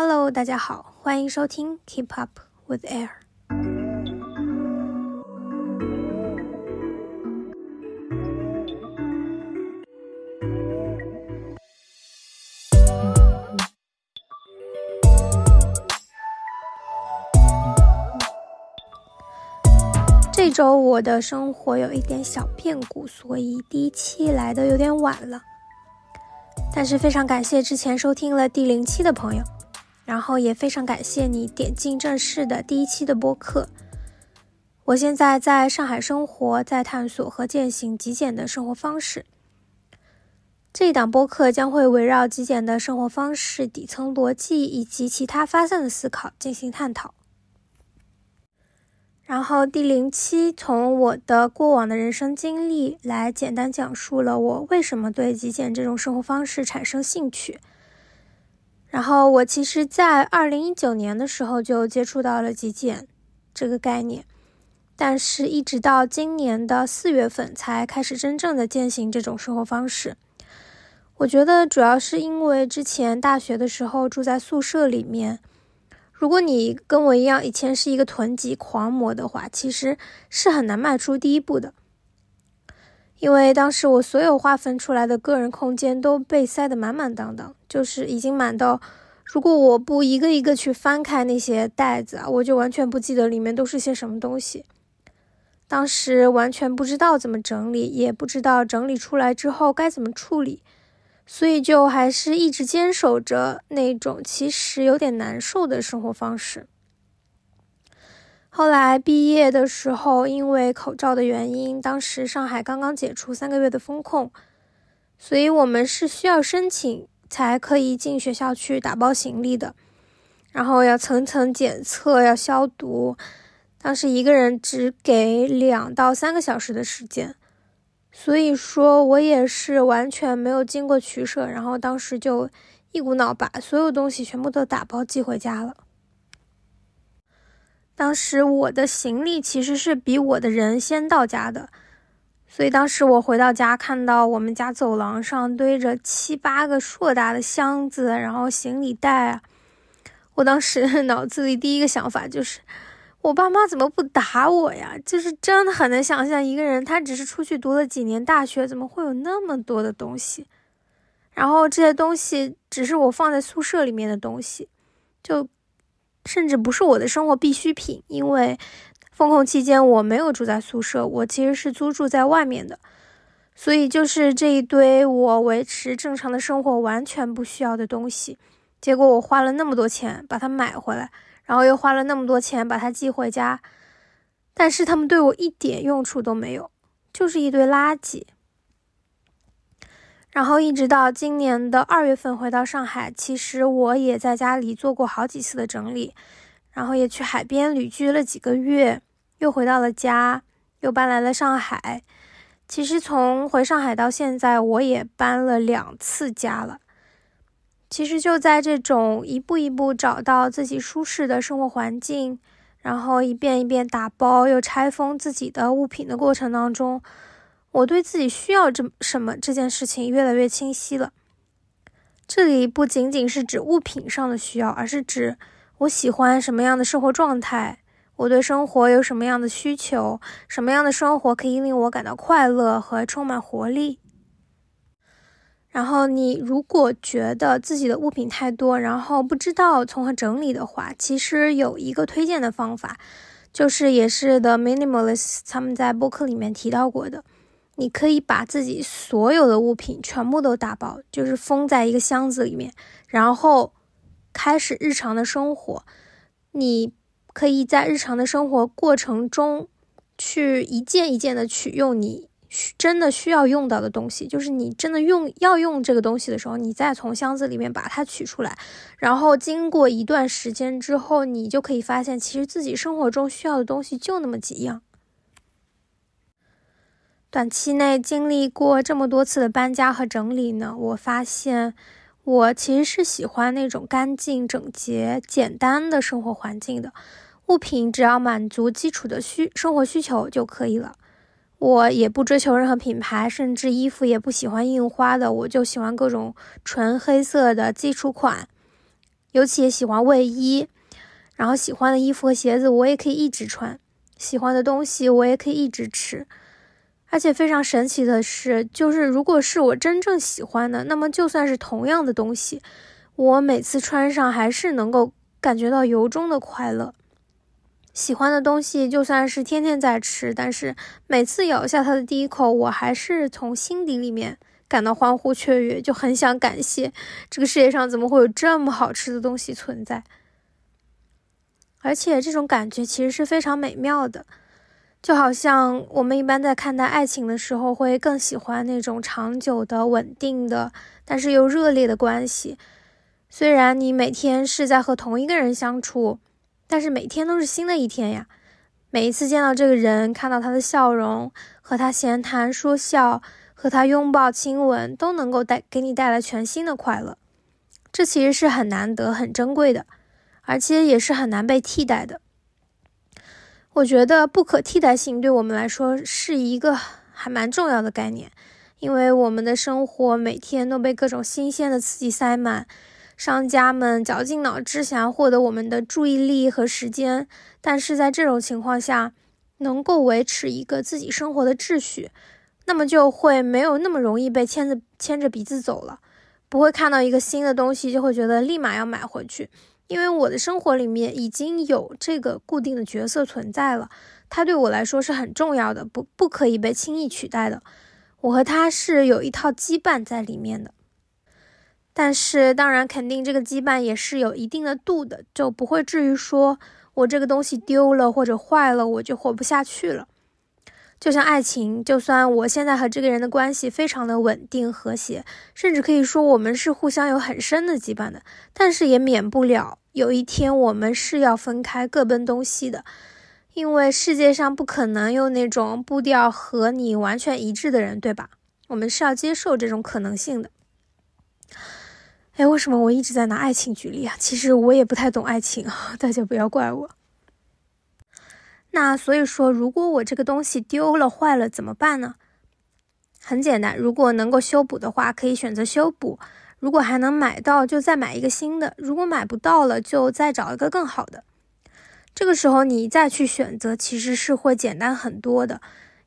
Hello，大家好，欢迎收听 Keep Up with Air。这周我的生活有一点小变故，所以第一期来的有点晚了。但是非常感谢之前收听了第零期的朋友，然后也非常感谢你点进正式的第一期的播客。我现在在上海生活，在探索和践行极简的生活方式。这一档播客将会围绕极简的生活方式底层逻辑以及其他发散的思考进行探讨。然后第零期从我的过往的人生经历来简单讲述了我为什么对极简这种生活方式产生兴趣。然后我其实，在二零一九年的时候就接触到了极简这个概念，但是一直到今年的四月份才开始真正的践行这种生活方式。我觉得主要是因为之前大学的时候住在宿舍里面。如果你跟我一样，以前是一个囤积狂魔的话，其实是很难迈出第一步的。因为当时我所有划分出来的个人空间都被塞得满满当当，就是已经满到，如果我不一个一个去翻开那些袋子啊，我就完全不记得里面都是些什么东西。当时完全不知道怎么整理，也不知道整理出来之后该怎么处理。所以就还是一直坚守着那种其实有点难受的生活方式。后来毕业的时候，因为口罩的原因，当时上海刚刚解除三个月的封控，所以我们是需要申请才可以进学校去打包行李的，然后要层层检测，要消毒，当时一个人只给两到三个小时的时间。所以说，我也是完全没有经过取舍，然后当时就一股脑把所有东西全部都打包寄回家了。当时我的行李其实是比我的人先到家的，所以当时我回到家，看到我们家走廊上堆着七八个硕大的箱子，然后行李袋啊，我当时 脑子里第一个想法就是。我爸妈怎么不打我呀？就是真的很难想象，一个人他只是出去读了几年大学，怎么会有那么多的东西？然后这些东西只是我放在宿舍里面的东西，就甚至不是我的生活必需品。因为封控期间我没有住在宿舍，我其实是租住在外面的，所以就是这一堆我维持正常的生活完全不需要的东西，结果我花了那么多钱把它买回来。然后又花了那么多钱把它寄回家，但是他们对我一点用处都没有，就是一堆垃圾。然后一直到今年的二月份回到上海，其实我也在家里做过好几次的整理，然后也去海边旅居了几个月，又回到了家，又搬来了上海。其实从回上海到现在，我也搬了两次家了。其实就在这种一步一步找到自己舒适的生活环境，然后一遍一遍打包又拆封自己的物品的过程当中，我对自己需要这什么这件事情越来越清晰了。这里不仅仅是指物品上的需要，而是指我喜欢什么样的生活状态，我对生活有什么样的需求，什么样的生活可以令我感到快乐和充满活力。然后你如果觉得自己的物品太多，然后不知道从何整理的话，其实有一个推荐的方法，就是也是 The Minimalists 他们在播客里面提到过的，你可以把自己所有的物品全部都打包，就是封在一个箱子里面，然后开始日常的生活。你可以在日常的生活过程中，去一件一件的取用你。真的需要用到的东西，就是你真的用要用这个东西的时候，你再从箱子里面把它取出来，然后经过一段时间之后，你就可以发现，其实自己生活中需要的东西就那么几样。短期内经历过这么多次的搬家和整理呢，我发现我其实是喜欢那种干净、整洁、简单的生活环境的，物品只要满足基础的需生活需求就可以了。我也不追求任何品牌，甚至衣服也不喜欢印花的，我就喜欢各种纯黑色的基础款。尤其也喜欢卫衣，然后喜欢的衣服和鞋子我也可以一直穿，喜欢的东西我也可以一直吃。而且非常神奇的是，就是如果是我真正喜欢的，那么就算是同样的东西，我每次穿上还是能够感觉到由衷的快乐。喜欢的东西就算是天天在吃，但是每次咬下它的第一口，我还是从心底里面感到欢呼雀跃，就很想感谢这个世界上怎么会有这么好吃的东西存在。而且这种感觉其实是非常美妙的。就好像我们一般在看待爱情的时候，会更喜欢那种长久的、稳定的，但是又热烈的关系。虽然你每天是在和同一个人相处，但是每天都是新的一天呀。每一次见到这个人，看到他的笑容，和他闲谈说笑，和他拥抱亲吻，都能够带给你带来全新的快乐。这其实是很难得、很珍贵的，而且也是很难被替代的。我觉得不可替代性对我们来说是一个还蛮重要的概念，因为我们的生活每天都被各种新鲜的刺激塞满，商家们绞尽脑汁想要获得我们的注意力和时间，但是在这种情况下，能够维持一个自己生活的秩序，那么就会没有那么容易被牵着牵着鼻子走了，不会看到一个新的东西就会觉得立马要买回去。因为我的生活里面已经有这个固定的角色存在了，它对我来说是很重要的，不不可以被轻易取代的。我和他是有一套羁绊在里面的，但是当然肯定这个羁绊也是有一定的度的，就不会至于说我这个东西丢了或者坏了我就活不下去了。就像爱情，就算我现在和这个人的关系非常的稳定和谐，甚至可以说我们是互相有很深的羁绊的，但是也免不了有一天我们是要分开各奔东西的，因为世界上不可能有那种步调和你完全一致的人，对吧？我们是要接受这种可能性的。哎，为什么我一直在拿爱情举例啊？其实我也不太懂爱情啊，大家不要怪我。那所以说，如果我这个东西丢了、坏了怎么办呢？很简单，如果能够修补的话，可以选择修补；如果还能买到，就再买一个新的；如果买不到了，就再找一个更好的。这个时候你再去选择，其实是会简单很多的，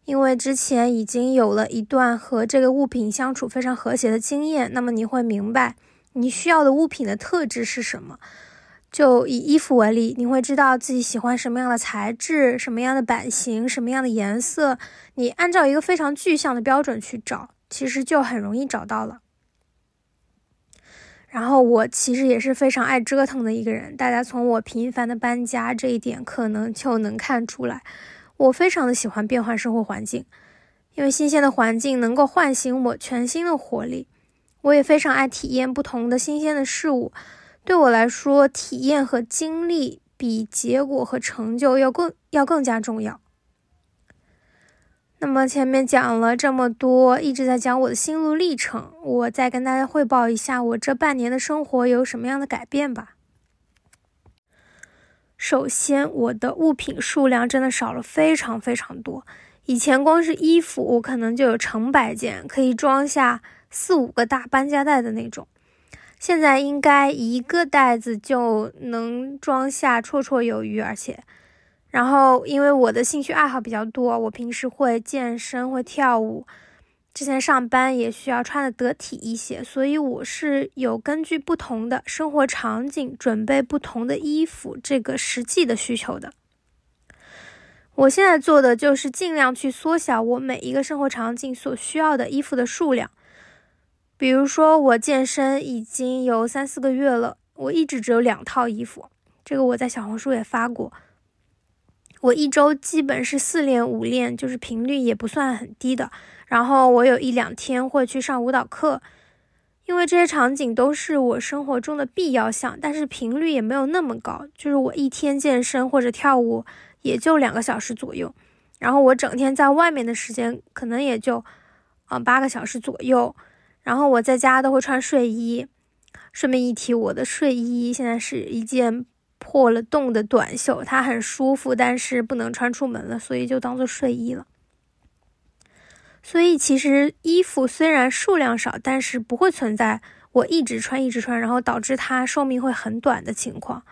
因为之前已经有了一段和这个物品相处非常和谐的经验，那么你会明白你需要的物品的特质是什么。就以衣服为例，你会知道自己喜欢什么样的材质、什么样的版型、什么样的颜色。你按照一个非常具象的标准去找，其实就很容易找到了。然后我其实也是非常爱折腾的一个人，大家从我频繁的搬家这一点可能就能看出来，我非常的喜欢变换生活环境，因为新鲜的环境能够唤醒我全新的活力。我也非常爱体验不同的新鲜的事物。对我来说，体验和经历比结果和成就要更要更加重要。那么前面讲了这么多，一直在讲我的心路历程，我再跟大家汇报一下我这半年的生活有什么样的改变吧。首先，我的物品数量真的少了非常非常多。以前光是衣服，我可能就有成百件，可以装下四五个大搬家袋的那种。现在应该一个袋子就能装下绰绰有余，而且，然后因为我的兴趣爱好比较多，我平时会健身，会跳舞，之前上班也需要穿的得体一些，所以我是有根据不同的生活场景准备不同的衣服这个实际的需求的。我现在做的就是尽量去缩小我每一个生活场景所需要的衣服的数量。比如说，我健身已经有三四个月了，我一直只有两套衣服。这个我在小红书也发过。我一周基本是四练五练，就是频率也不算很低的。然后我有一两天会去上舞蹈课，因为这些场景都是我生活中的必要项，但是频率也没有那么高。就是我一天健身或者跳舞也就两个小时左右，然后我整天在外面的时间可能也就，嗯，八个小时左右。然后我在家都会穿睡衣。顺便一提，我的睡衣现在是一件破了洞的短袖，它很舒服，但是不能穿出门了，所以就当做睡衣了。所以其实衣服虽然数量少，但是不会存在我一直穿一直穿，然后导致它寿命会很短的情况。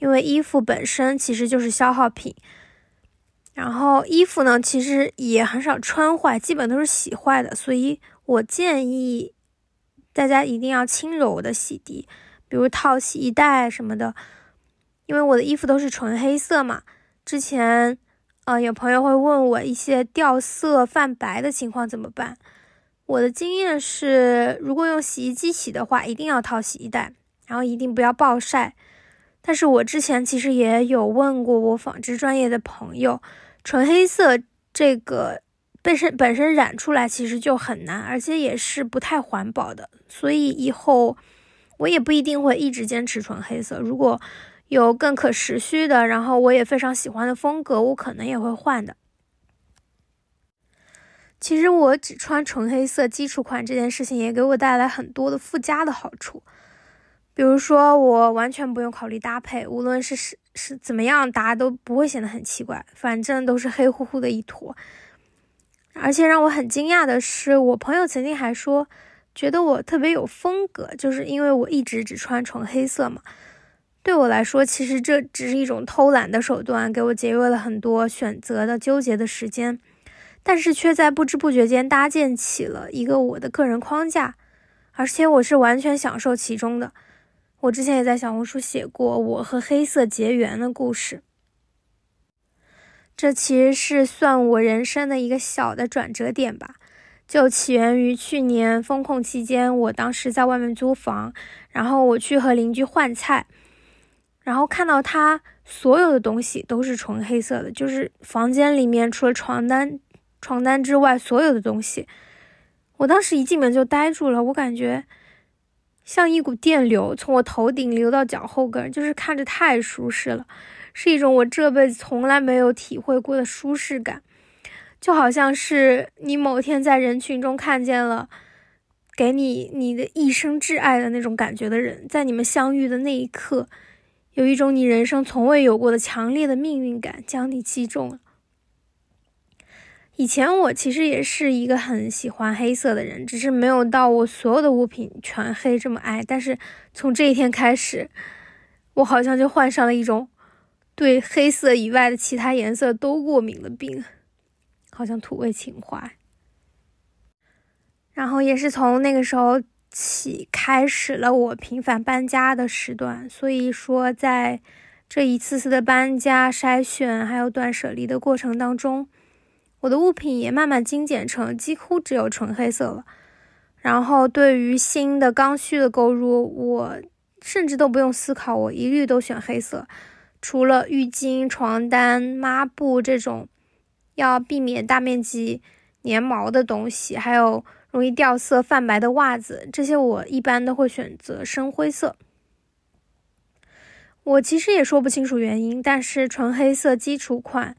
因为衣服本身其实就是消耗品，然后衣服呢其实也很少穿坏，基本都是洗坏的，所以我建议大家一定要轻柔的洗涤，比如套洗衣袋什么的。因为我的衣服都是纯黑色嘛，之前，呃，有朋友会问我一些掉色泛白的情况怎么办？我的经验是，如果用洗衣机洗的话，一定要套洗衣袋，然后一定不要暴晒。但是我之前其实也有问过我纺织专业的朋友，纯黑色这个本身本身染出来其实就很难，而且也是不太环保的，所以以后我也不一定会一直坚持纯黑色。如果有更可持续的，然后我也非常喜欢的风格，我可能也会换的。其实我只穿纯黑色基础款这件事情，也给我带来很多的附加的好处。比如说，我完全不用考虑搭配，无论是是是怎么样搭都不会显得很奇怪，反正都是黑乎乎的一坨。而且让我很惊讶的是，我朋友曾经还说，觉得我特别有风格，就是因为我一直只穿纯黑色嘛。对我来说，其实这只是一种偷懒的手段，给我节约了很多选择的纠结的时间，但是却在不知不觉间搭建起了一个我的个人框架，而且我是完全享受其中的。我之前也在小红书写过我和黑色结缘的故事，这其实是算我人生的一个小的转折点吧，就起源于去年封控期间，我当时在外面租房，然后我去和邻居换菜。然后看到他所有的东西都是纯黑色的，就是房间里面除了床单、床单之外，所有的东西，我当时一进门就呆住了。我感觉像一股电流从我头顶流到脚后跟，就是看着太舒适了，是一种我这辈子从来没有体会过的舒适感，就好像是你某天在人群中看见了给你你的一生挚爱的那种感觉的人，在你们相遇的那一刻。有一种你人生从未有过的强烈的命运感将你击中了。以前我其实也是一个很喜欢黑色的人，只是没有到我所有的物品全黑这么爱。但是从这一天开始，我好像就患上了一种对黑色以外的其他颜色都过敏的病，好像土味情怀。然后也是从那个时候。起开始了我频繁搬家的时段，所以说在这一次次的搬家、筛选还有断舍离的过程当中，我的物品也慢慢精简成几乎只有纯黑色了。然后对于新的刚需的购入，我甚至都不用思考，我一律都选黑色。除了浴巾、床单、抹布这种要避免大面积粘毛的东西，还有。容易掉色、泛白的袜子，这些我一般都会选择深灰色。我其实也说不清楚原因，但是纯黑色基础款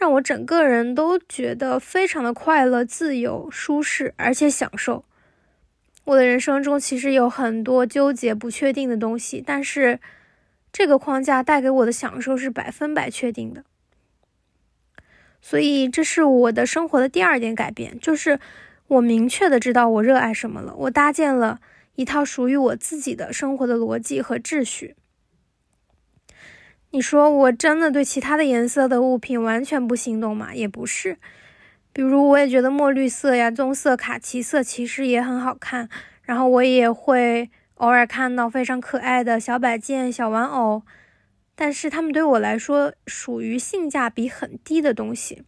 让我整个人都觉得非常的快乐、自由、舒适，而且享受。我的人生中其实有很多纠结、不确定的东西，但是这个框架带给我的享受是百分百确定的。所以，这是我的生活的第二点改变，就是。我明确的知道我热爱什么了，我搭建了一套属于我自己的生活的逻辑和秩序。你说我真的对其他的颜色的物品完全不心动吗？也不是，比如我也觉得墨绿色呀、棕色、卡其色其实也很好看，然后我也会偶尔看到非常可爱的小摆件、小玩偶，但是它们对我来说属于性价比很低的东西。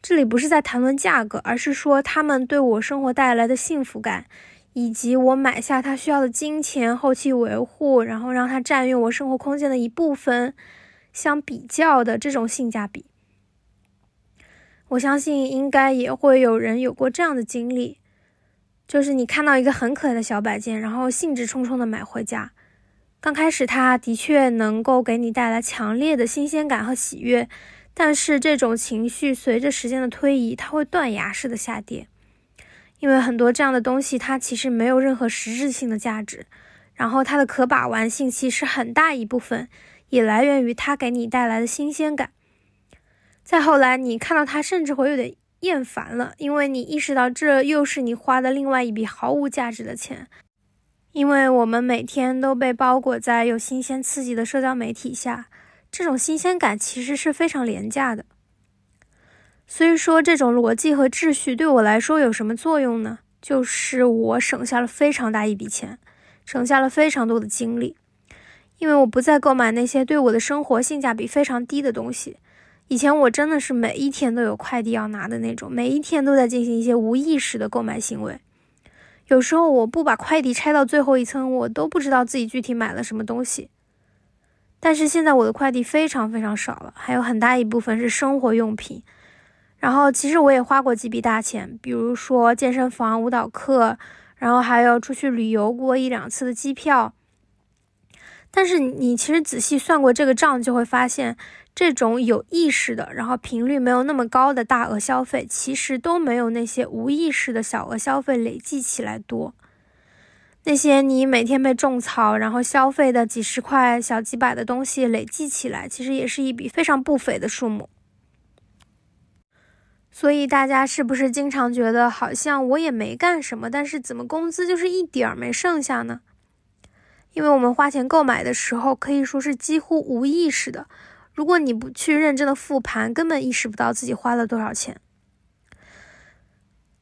这里不是在谈论价格，而是说他们对我生活带来的幸福感，以及我买下它需要的金钱、后期维护，然后让它占用我生活空间的一部分相比较的这种性价比。我相信应该也会有人有过这样的经历，就是你看到一个很可爱的小摆件，然后兴致冲冲的买回家，刚开始它的确能够给你带来强烈的新鲜感和喜悦。但是这种情绪随着时间的推移，它会断崖式的下跌，因为很多这样的东西它其实没有任何实质性的价值，然后它的可把玩性其实很大一部分也来源于它给你带来的新鲜感。再后来，你看到它甚至会有点厌烦了，因为你意识到这又是你花的另外一笔毫无价值的钱。因为我们每天都被包裹在有新鲜刺激的社交媒体下，这种新鲜感其实是非常廉价的。所以说，这种逻辑和秩序对我来说有什么作用呢？就是我省下了非常大一笔钱，省下了非常多的精力，因为我不再购买那些对我的生活性价比非常低的东西。以前我真的是每一天都有快递要拿的那种，每一天都在进行一些无意识的购买行为。有时候我不把快递拆到最后一层，我都不知道自己具体买了什么东西。但是现在我的快递非常非常少了，还有很大一部分是生活用品。然后其实我也花过几笔大钱，比如说健身房、舞蹈课，然后还有出去旅游过一两次的机票。但是你其实仔细算过这个账，就会发现。这种有意识的，然后频率没有那么高的大额消费，其实都没有那些无意识的小额消费累计起来多。那些你每天被种草，然后消费的几十块、小几百的东西累计起来，其实也是一笔非常不菲的数目。所以大家是不是经常觉得好像我也没干什么，但是怎么工资就是一点儿没剩下呢？因为我们花钱购买的时候，可以说是几乎无意识的。如果你不去认真的复盘，根本意识不到自己花了多少钱。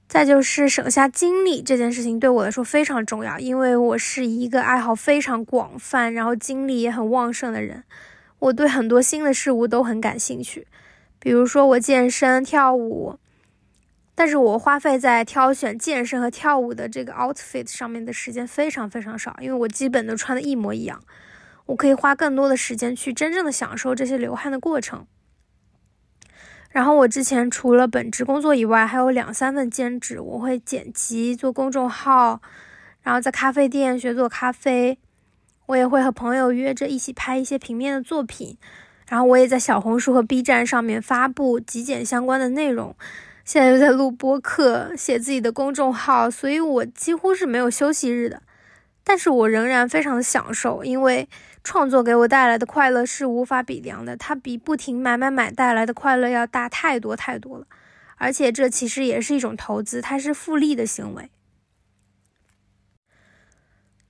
再就是省下精力这件事情对我来说非常重要，因为我是一个爱好非常广泛，然后精力也很旺盛的人。我对很多新的事物都很感兴趣，比如说我健身、跳舞，但是我花费在挑选健身和跳舞的这个 outfit 上面的时间非常非常少，因为我基本都穿的一模一样。我可以花更多的时间去真正的享受这些流汗的过程。然后我之前除了本职工作以外，还有两三份兼职。我会剪辑、做公众号，然后在咖啡店学做咖啡。我也会和朋友约着一起拍一些平面的作品。然后我也在小红书和 B 站上面发布极简相关的内容。现在又在录播课，写自己的公众号，所以我几乎是没有休息日的。但是我仍然非常的享受，因为。创作给我带来的快乐是无法比量的，它比不停买买买带来的快乐要大太多太多了。而且这其实也是一种投资，它是复利的行为。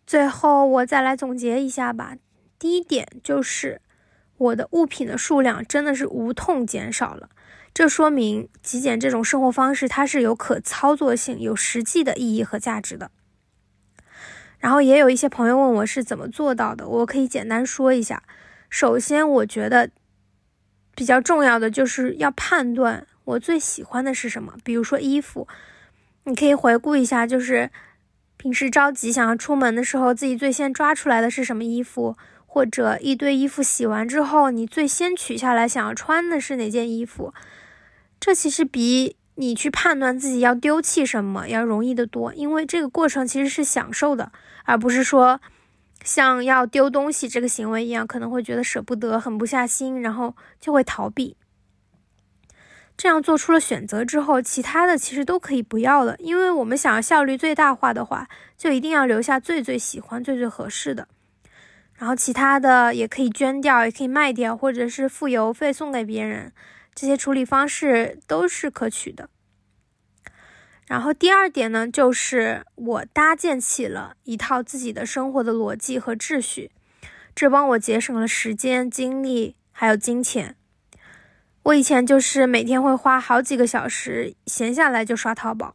最后我再来总结一下吧。第一点就是我的物品的数量真的是无痛减少了，这说明极简这种生活方式它是有可操作性、有实际的意义和价值的。然后也有一些朋友问我是怎么做到的，我可以简单说一下。首先，我觉得比较重要的就是要判断我最喜欢的是什么。比如说衣服，你可以回顾一下，就是平时着急想要出门的时候，自己最先抓出来的是什么衣服，或者一堆衣服洗完之后，你最先取下来想要穿的是哪件衣服。这其实比。你去判断自己要丢弃什么要容易得多，因为这个过程其实是享受的，而不是说像要丢东西这个行为一样，可能会觉得舍不得、狠不下心，然后就会逃避。这样做出了选择之后，其他的其实都可以不要了，因为我们想要效率最大化的话，就一定要留下最最喜欢、最最合适的，然后其他的也可以捐掉，也可以卖掉，或者是付邮费送给别人。这些处理方式都是可取的。然后第二点呢，就是我搭建起了一套自己的生活的逻辑和秩序，这帮我节省了时间、精力还有金钱。我以前就是每天会花好几个小时，闲下来就刷淘宝，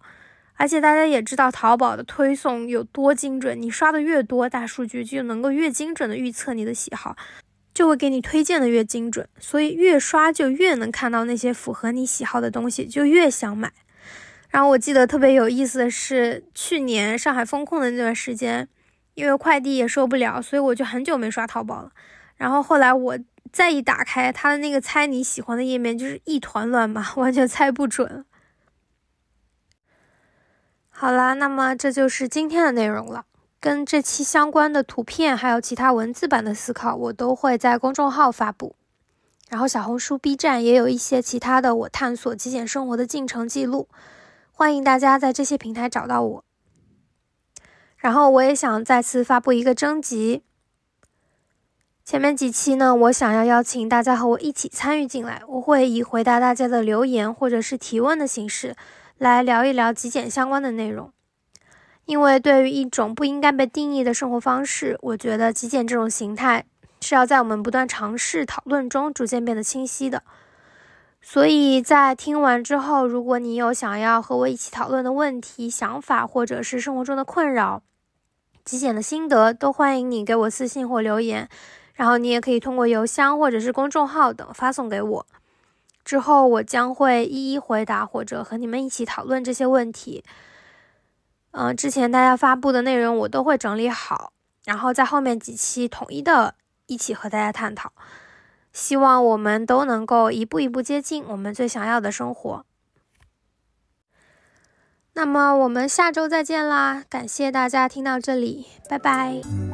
而且大家也知道淘宝的推送有多精准，你刷的越多，大数据就能够越精准的预测你的喜好。就会给你推荐的越精准，所以越刷就越能看到那些符合你喜好的东西，就越想买。然后我记得特别有意思的是，去年上海封控的那段时间，因为快递也收不了，所以我就很久没刷淘宝了。然后后来我再一打开它的那个猜你喜欢的页面，就是一团乱麻，完全猜不准。好啦，那么这就是今天的内容了。跟这期相关的图片，还有其他文字版的思考，我都会在公众号发布。然后小红书、B 站也有一些其他的我探索极简生活的进程记录，欢迎大家在这些平台找到我。然后我也想再次发布一个征集，前面几期呢，我想要邀请大家和我一起参与进来，我会以回答大家的留言或者是提问的形式来聊一聊极简相关的内容。因为对于一种不应该被定义的生活方式，我觉得极简这种形态是要在我们不断尝试讨论中逐渐变得清晰的。所以在听完之后，如果你有想要和我一起讨论的问题、想法，或者是生活中的困扰、极简的心得，都欢迎你给我私信或留言。然后你也可以通过邮箱或者是公众号等发送给我，之后我将会一一回答或者和你们一起讨论这些问题。嗯，之前大家发布的内容我都会整理好，然后在后面几期统一的一起和大家探讨。希望我们都能够一步一步接近我们最想要的生活。那么我们下周再见啦！感谢大家听到这里，拜拜。